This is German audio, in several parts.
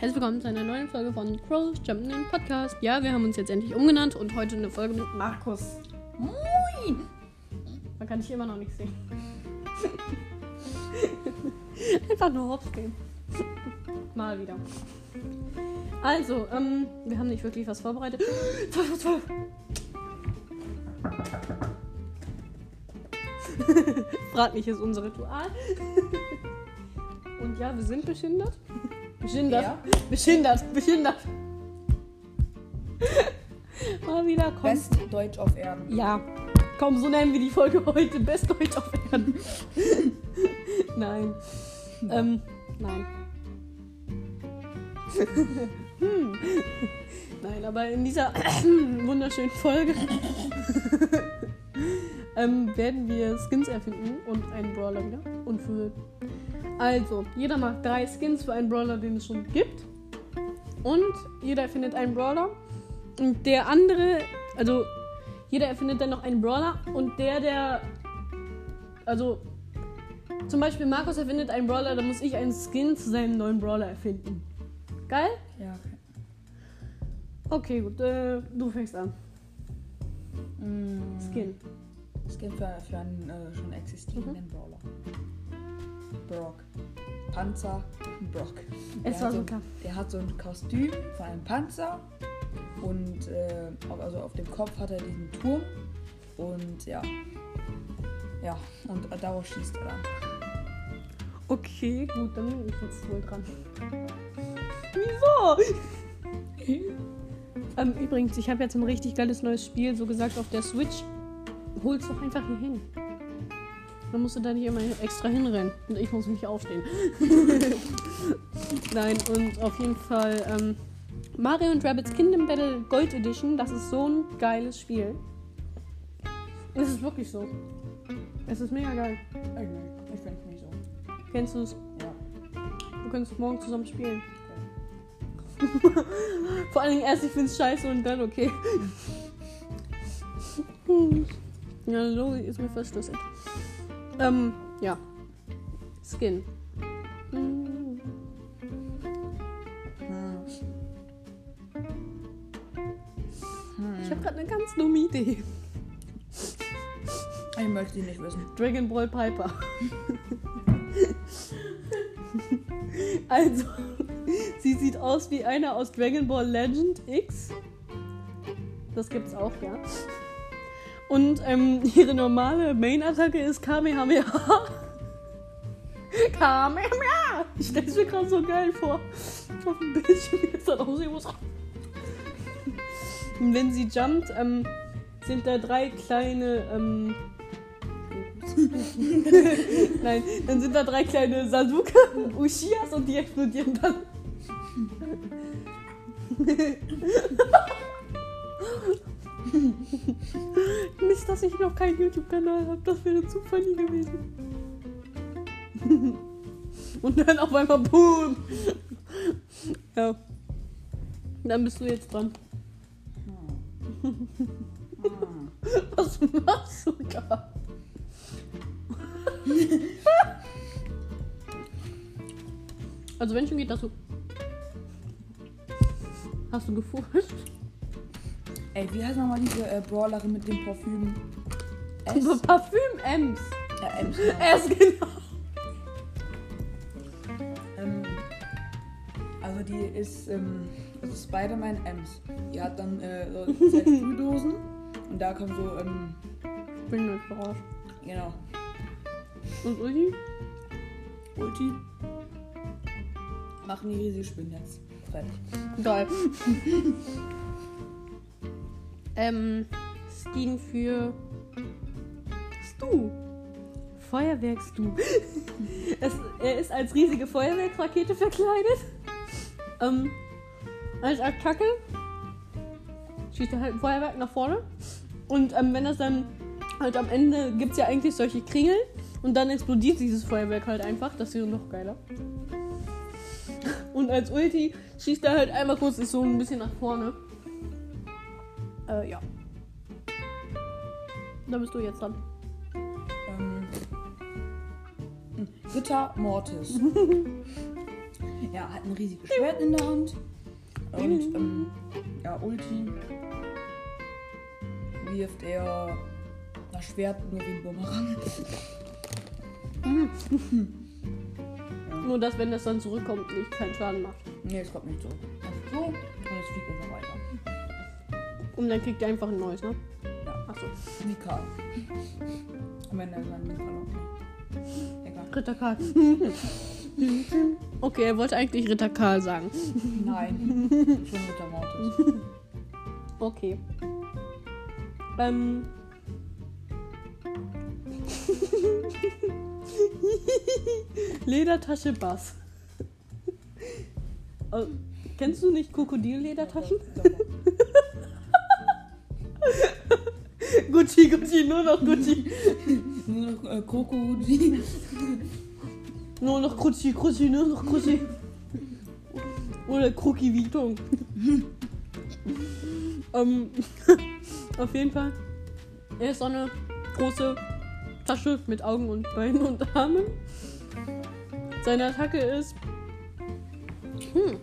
herzlich willkommen zu einer neuen Folge von Crow's Jumping Podcast. Ja, wir haben uns jetzt endlich umgenannt und heute eine Folge mit Markus. Moin! Man kann dich immer noch nicht sehen. Einfach nur hops gehen. Mal wieder. Also, ähm, wir haben nicht wirklich was vorbereitet. 12 Uhr 12. Frag nicht, ist unser Ritual. Und ja, wir sind behindert. Behindert. Ja. Behindert. Behindert. Mal wieder komm. Best Deutsch auf Erden. Ja. Komm, so nennen wir die Folge heute. Best Deutsch auf Erden. nein. Ähm, nein. hm. Nein, aber in dieser wunderschönen Folge ähm, werden wir Skins erfinden und einen Brawler wieder. Und für. Also, jeder macht drei Skins für einen Brawler, den es schon gibt. Und jeder erfindet einen Brawler. Und der andere, also jeder erfindet dann noch einen Brawler. Und der, der. Also. Zum Beispiel Markus erfindet einen Brawler, dann muss ich einen Skin zu seinem neuen Brawler erfinden. Geil? Ja, okay. Okay, gut. Äh, du fängst an. Mm, Skin. Skin für, für einen äh, schon existierenden Mhm. Brawler. Brock. Panzer, Brock. Der Es war hat so ein- klar. Der hat so ein Kostüm von einem Panzer und äh, auf- also auf dem Kopf hat er diesen Turm und ja. Ja, und äh, darauf schießt er dann. Okay, gut, dann bin ich jetzt wohl dran. Wieso? ähm, übrigens, ich habe jetzt ein richtig geiles neues Spiel, so gesagt, auf der Switch. Hol's doch einfach hier hin. Dann musst du da nicht immer extra hinrennen. Und ich muss mich aufstehen. Nein, und auf jeden Fall ähm, Mario und Rabbits Kingdom Battle Gold Edition. Das ist so ein geiles Spiel. Es ist wirklich so. Es ist mega geil. Ich finde es nicht so. Kennst du es? Ja. Können es morgen zusammen spielen. Vor allen Dingen erst, ich find's scheiße und dann okay. Ja, Logik ist mir verschlüsselt. Ähm, ja. Skin. Hm. Hm. Ich habe gerade eine ganz dumme Idee. Ich möchte die nicht wissen. Dragon Ball Piper. also, sie sieht aus wie einer aus Dragon Ball Legend X. Das gibt's auch, ja. Und ähm, ihre normale Main-Attacke ist Kamehameha. Kamehameha! Ich stelle es mir gerade so geil vor. Auf dem Bildschirm, wie das dann aussehen muss. Und wenn sie jumpt, ähm, sind da drei kleine ähm, Nein, dann sind da drei kleine Sasuke Ushias und die explodieren dann. Nicht, dass ich noch keinen YouTube-Kanal habe, das wäre zu funny gewesen. Und dann auf einmal Boom! Ja. Dann bist du jetzt dran. Was machst du da? also wenn schon geht das so. Hast du gefurcht? Ey, wie heißt nochmal diese äh, Brawlerin mit dem Parfüm? S? Parfüm Ems. Ja, Ems, genau. Es genau. ähm, also die ist, ähm, also Spider-Man Ems. Die hat dann äh, so Sprühdosen und da kommt so, ähm, nur verarscht. genau, Und Ulti? Ulti. Machen die riesige Spinnennetz. Fertig. Geil. Ähm, Skin für Stu. Feuerwerkstu. er ist als riesige Feuerwerksrakete verkleidet. Ähm, als Attacke schießt er halt ein Feuerwerk nach vorne. Und ähm, wenn das dann halt am Ende gibt es ja eigentlich solche Kringel. Und dann explodiert dieses Feuerwerk halt einfach. Das wäre noch geiler. Und als Ulti schießt er halt einmal kurz ist so ein bisschen nach vorne. Äh, ja. Da bist du jetzt dran. Ähm, Ritter Mortis. Ja, hat ein riesiges Schwert in der Hand. Und ähm, ja, Ulti wirft er das Schwert nur wie ein Bumerang. Nur, dass wenn das dann zurückkommt, nicht keinen Schaden macht. Nee, es kommt nicht so. Einfach so und es fliegt immer weiter. Und dann kriegt er einfach ein neues, ne? Ja. Achso. Und wenn er dann nicht verloren. Egal. Ritter Karl. okay, er wollte eigentlich Ritter Karl sagen. Nein. Schon mit der Mortis. Okay. Ähm. Ledertasche Bass. Äh, kennst du nicht Krokodilledertaschen? Gucci, Gucci, nur noch Gucci. Nur noch äh, Krokodil. Nur noch Gucci, Gucci, nur noch Gucci. Oder Kruki Vuitton. ähm, auf jeden Fall. Er ist so eine große Tasche mit Augen und Beinen und Armen. Seine Attacke ist. Hm,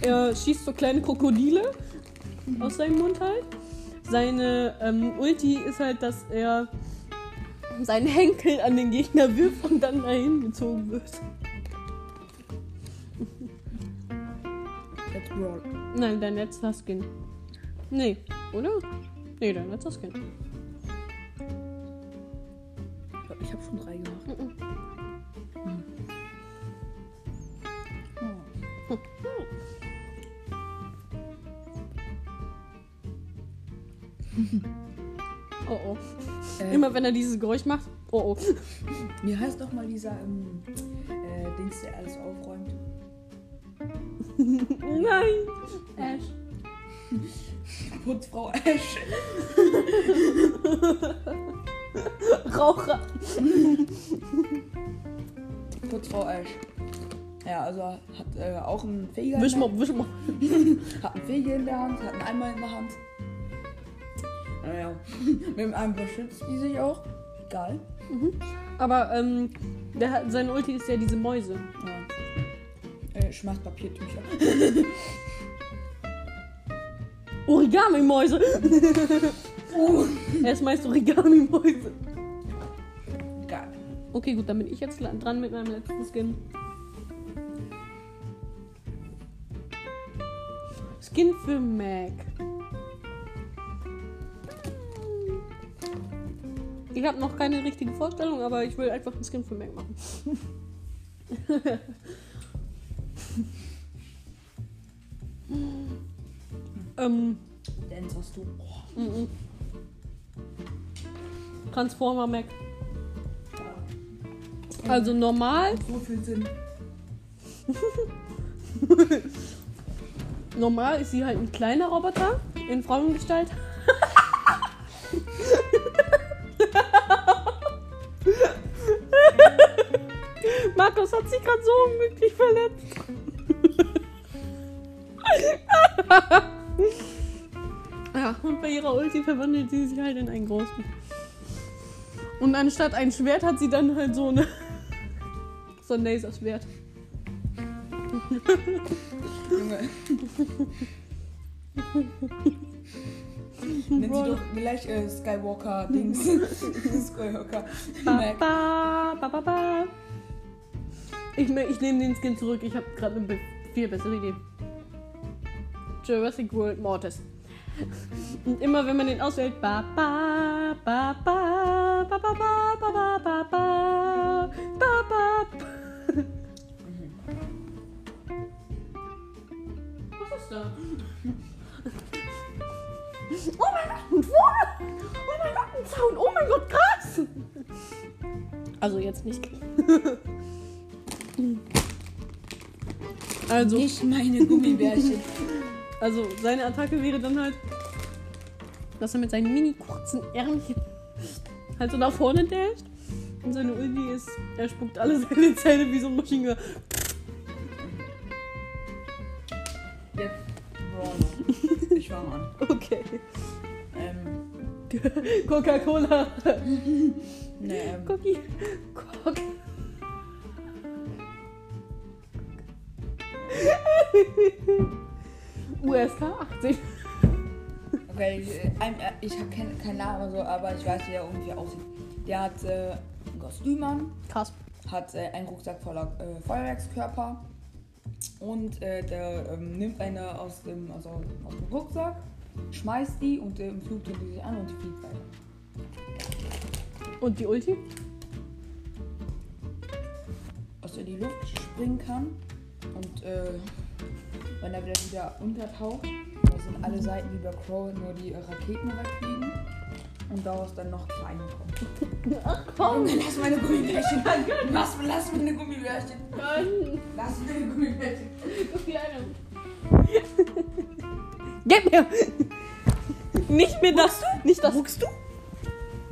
er schießt so kleine Krokodile aus seinem Mund halt. Seine ähm, Ulti ist halt, dass er seinen Henkel an den Gegner wirft und dann dahin gezogen wird. Let's roll. Nein, dein letzter Skin. Nee, oder? Nee, dein letzter Skin. Ich habe schon drei gemacht. Mhm. Oh. Oh oh. Äh, Immer wenn er dieses Geräusch macht. Oh oh. Wie heißt doch mal dieser ähm, äh, Dings, der alles aufräumt? Nein! Ash. Putzfrau Ash. Raucher. Putzfrau Ash. Ja, also hat äh, auch einen Feger. Wisch mal, wisch mal. hat einen Feger in der Hand, hat einen Eimer in der Hand. Naja, mit dem Eimer beschützt die sich auch. Egal. Aber ähm, der hat, seine Ulti ist ja diese Mäuse. Ja. Äh, schmeißt Papiertücher. Origami-Mäuse. Uh. er ist meist Origami-Mäuse. Egal. Okay, gut, dann bin ich jetzt dran mit meinem letzten Skin. Skin für Mac. Ich habe noch keine richtige Vorstellung, aber ich will einfach einen Skin für Mac machen. ähm, Dance hast du. Oh. mhm. Transformer Mac. Also normal, So viel Sinn. normal ist sie halt ein kleiner Roboter in Frauengestalt. Gerade so unglücklich verletzt. ja, und bei ihrer Ulti verwandelt sie sich halt in einen großen. Und anstatt ein Schwert hat sie dann halt so eine so ein Laserschwert. Junge. Nennt sie doch vielleicht äh, Skywalker-Dings. Skywalker. Ba, ba, ba, ba, ba. Ich, ich nehme den Skin zurück. Ich habe gerade eine be viel bessere Idee. Jurassic World Mortis. Und immer wenn man den auswählt, ba ba ba ba ba ba ba ba ba ba ba ba ba. Ist da? Oh mein Gott, ein Vogel! Oh mein Gott, ein Zaun! Oh mein Gott, krass! Also jetzt nicht. Also, Nicht meine Gummibärchen. also seine Attacke wäre dann halt, dass er mit seinen mini kurzen Ärmchen halt so nach vorne dasht. Und seine Ulti ist, er spuckt alle seine Zähne wie so ein Maschinengewehr. Jetzt Brawler. Ich fange an. Okay. Ähm, Coca-Cola. ne, ähm, Cookie. Coca. USK 18. Okay, ich, äh, äh, ich habe keinen kein Namen so, aber ich weiß, wie er ungefähr aussieht. Der hat äh, ein Kostüm an, Krass. hat äh, einen Rucksack voller äh, Feuerwerkskörper und äh, der ähm, nimmt eine aus dem, also aus dem Rucksack, schmeißt die und im Flug tun die sich an und die fliegt weiter. Und die Ulti? Aus der die Luft springen kann und äh, wenn er wieder, wieder untertaucht, da sind alle Seiten wie bei Crow nur die Raketen wegfliegen und daraus dann noch kleine kommen. Ach komm. Lass meine Gummibärchen an! Lass, lass meine Gummibärchen! Lass meine Gummibärchen! Du Kleiner. Gib mir! Nicht mir das. Nicht das. Muckst du?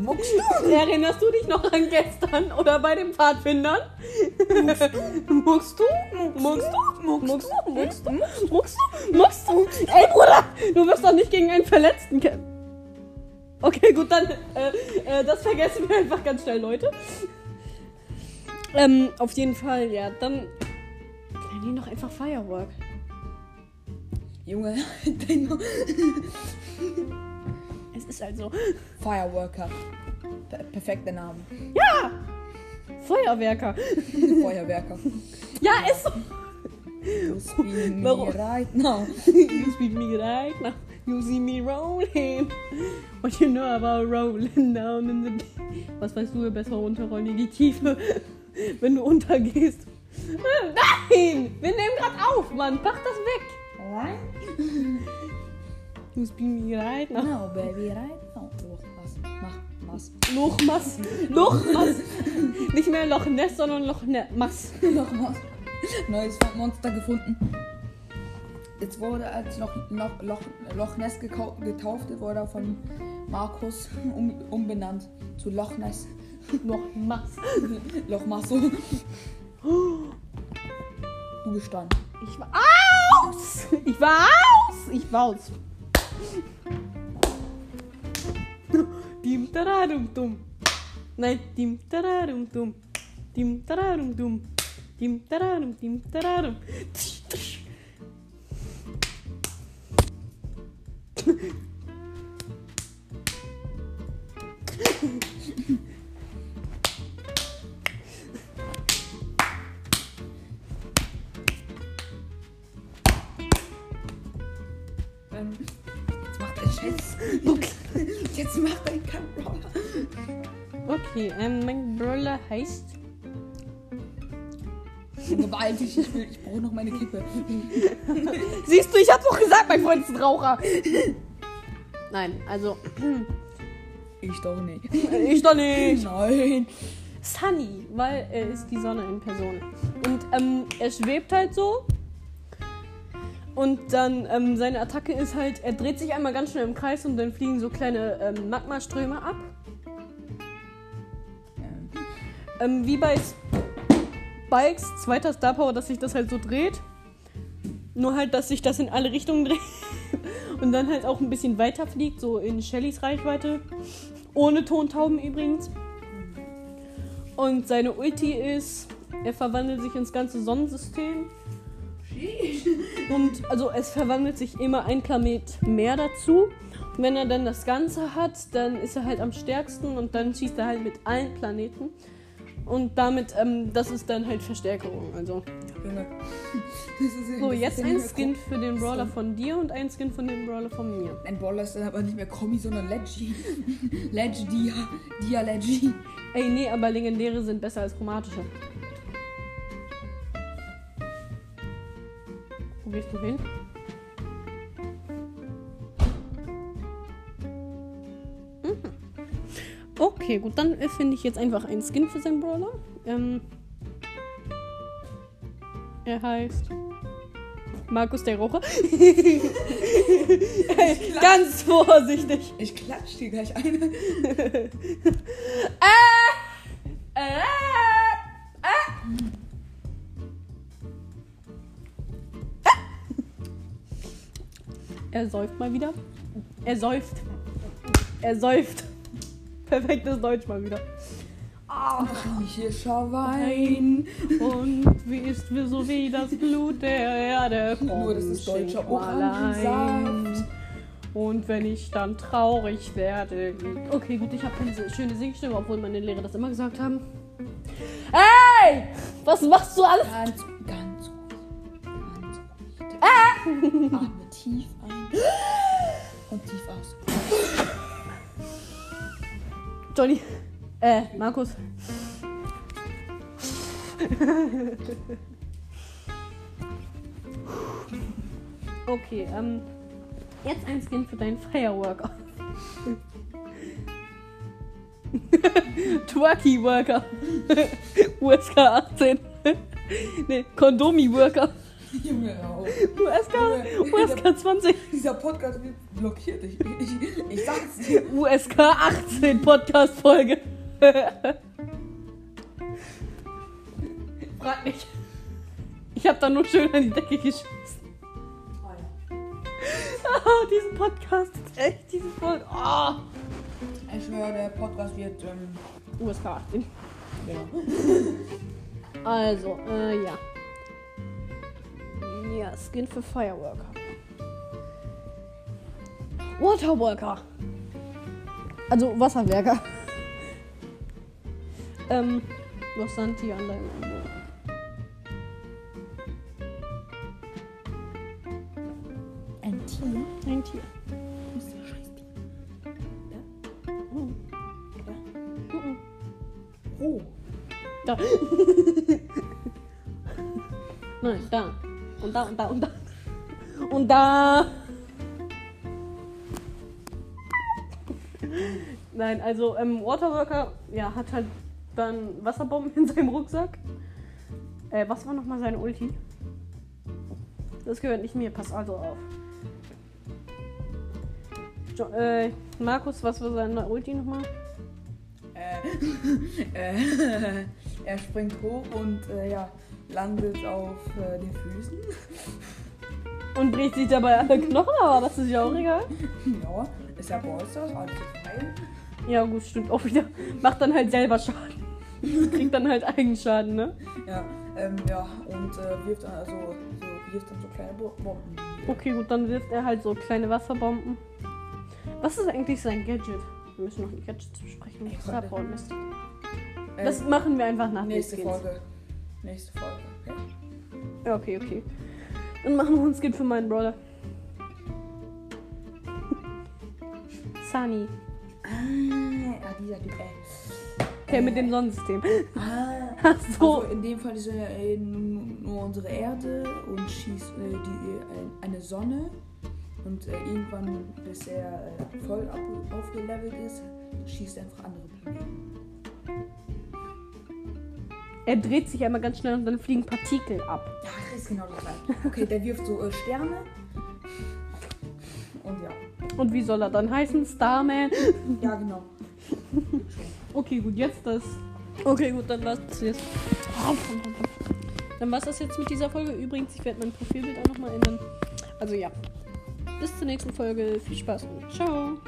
Muckst du? Erinnerst du dich noch an gestern oder bei den Pfadfindern? Muckst du? Muckst du? Muckst du? Muckst du? Muckst du? Muckst du? Ey, Bruder! Du wirst doch nicht gegen einen Verletzten kämpfen. Okay, gut, dann. Äh, äh, das vergessen wir einfach ganz schnell, Leute. Ähm, auf jeden Fall, ja. Dann. Nennen die noch einfach Firework. Junge, dein Es ist halt so. Fireworker. Per perfekter Name. Ja! Feuerwerker. Feuerwerker. Ja, ist so. You speak me Warum? right now. You speak me right now. You see me rolling. What you know about rolling down in the... Was weißt du, besser runterrollen in die Tiefe, wenn du untergehst. Nein! Wir nehmen gerade auf, Mann. Mach das weg. You speak me right now. No, baby, right now. Los, was? Mach, was? Lochmass. Lochmass. Nicht mehr Loch Ness, sondern Loch ne Mass. Noch was. Neues Monster gefunden. Jetzt wurde als Loch, Loch, Loch, Loch Ness getauft, wurde er von Markus um, umbenannt zu Loch Ness. Loch Mass. Loch Masso. Du bist dran. Ich war aus! Ich war aus! Ich war aus. Tim tararum tum. Né? Tim tararum tum. Tim tararum tum. Tim tararum, tim tararum. Scheiß. Jetzt macht er keinen Brawler. Okay, ähm, mein Brawler heißt. Junge, beeil dich, ich, will- ich brauche noch meine Kippe. Siehst du, ich hab doch gesagt, mein Freund ist ein Raucher. Nein, also. Ich doch nicht. Ich doch nicht. Nein. Sunny, weil er ist die Sonne in Person. Und ähm, er schwebt halt so. Und dann ähm, seine Attacke ist halt, er dreht sich einmal ganz schnell im Kreis und dann fliegen so kleine ähm, Magmaströme ab. Ähm, wie bei Spikes zweiter Star Power, dass sich das halt so dreht. Nur halt, dass sich das in alle Richtungen dreht. Und dann halt auch ein bisschen weiter fliegt, so in Shellys Reichweite. Ohne Tontauben übrigens. Und seine Ulti ist, er verwandelt sich ins ganze Sonnensystem. Und also es verwandelt sich immer ein Planet mehr dazu. Und wenn er dann das Ganze hat, dann ist er halt am stärksten und dann schießt er halt mit allen Planeten. Und damit, ähm, das ist dann halt Verstärkung. Also. Ist- So, jetzt ein Skin für den Brawler von dir und ein Skin von dem Brawler von mir. Ein Brawler ist dann aber nicht mehr Kommi, sondern Leggy. Leggy, Dia. Dia Leggy. Ey, nee, aber legendäre sind besser als chromatische. Gehst du hin? Mhm. Okay, gut, dann äh, finde ich jetzt einfach einen Skin für seinen Brawler. Ähm, er heißt Markus der Rocher. Ganz vorsichtig. Ich klatsch dir gleich eine. Äh, äh. Er säuft mal wieder. Er säuft. Er säuft. Perfektes Deutsch mal wieder. Griechischer Wein. Wein und wie ist wir so wie das Blut der Erde. Komm, Nur das ist deutscher Orangensaft. Und wenn ich dann traurig werde. Okay, gut, ich habe keine schöne Singstimme, obwohl meine Lehrer das immer gesagt haben. Hey! Was machst du alles? Ganz, ganz ruhig. Ganz ruhig. Atme tief ein und tief aus. Johnny. Äh, Markus. Okay, ähm. Jetzt ein Skin für deinen Fireworker. Twerky Worker. USK 18. ne, Kondomi Worker. Junge. USK, USK 20. Dieser Podcast wird blockiert. Ich, ich, ich sag's dir. USK 18 Podcast Folge. Frag nicht. Ich hab da nur schön an die Decke geschmissen. Ah, diesen Podcast ist echt, diese Folge. Oh. Ich schwöre, der Podcast wird. Ähm, USK 18. ja. Also, äh, ja. Ja, Skin für Fireworker. Waterworker. Also Wasserwerker. ähm, was sind die an deinem Und da und da und da. Nein, also ähm, Waterworker, ja, hat halt dann Wasserbomben in seinem Rucksack. Äh, was war nochmal seine Ulti? Das gehört nicht mir, pass also auf. Jo äh, Markus, was war seine Ulti nochmal? Äh, äh, er springt hoch und äh, ja, landet auf äh, den Füßen. Und bricht sich dabei alle Knochen, aber das ist ja auch egal. Ja, ist ja Ballstars, alles fein. Ja, gut, stimmt auch wieder. Macht dann halt selber Schaden. Kriegt dann halt Eigenschaden, ne? Ja, ähm, ja, und äh, wirft dann also so, wirft dann so kleine Bo Bomben. Okay, gut, dann wirft er halt so kleine Wasserbomben. Was ist eigentlich sein Gadget? Wir müssen noch ein Gadget besprechen. Ey, Das. Ähm, das machen wir einfach nach nächste. Folge. Nächste Folge, okay? Ja, okay, okay. Dann machen wir einen Skin für meinen Brother. Sunny. Ah, ja, dieser Typ, ey. Der mit dem Sonnensystem. Ah, Ach so. Also in dem Fall ist er äh, nur unsere Erde und schießt äh, die, äh, eine Sonne. Und äh, irgendwann, bis er äh, voll ab, aufgelevelt ist, schießt er einfach andere Planeten. Er dreht sich einmal ganz schnell und dann fliegen Partikel ab. Ja, das ist genau das gleiche. Okay, der wirft so äh, Sterne. Und ja. Und wie soll er dann heißen? Starman? Ja, genau. Okay, gut, jetzt das. Okay, gut, dann war's das jetzt. Dann war's das jetzt mit dieser Folge. Übrigens, ich werde mein Profilbild auch nochmal ändern. Also ja. Bis zur nächsten Folge. Viel Spaß und ciao.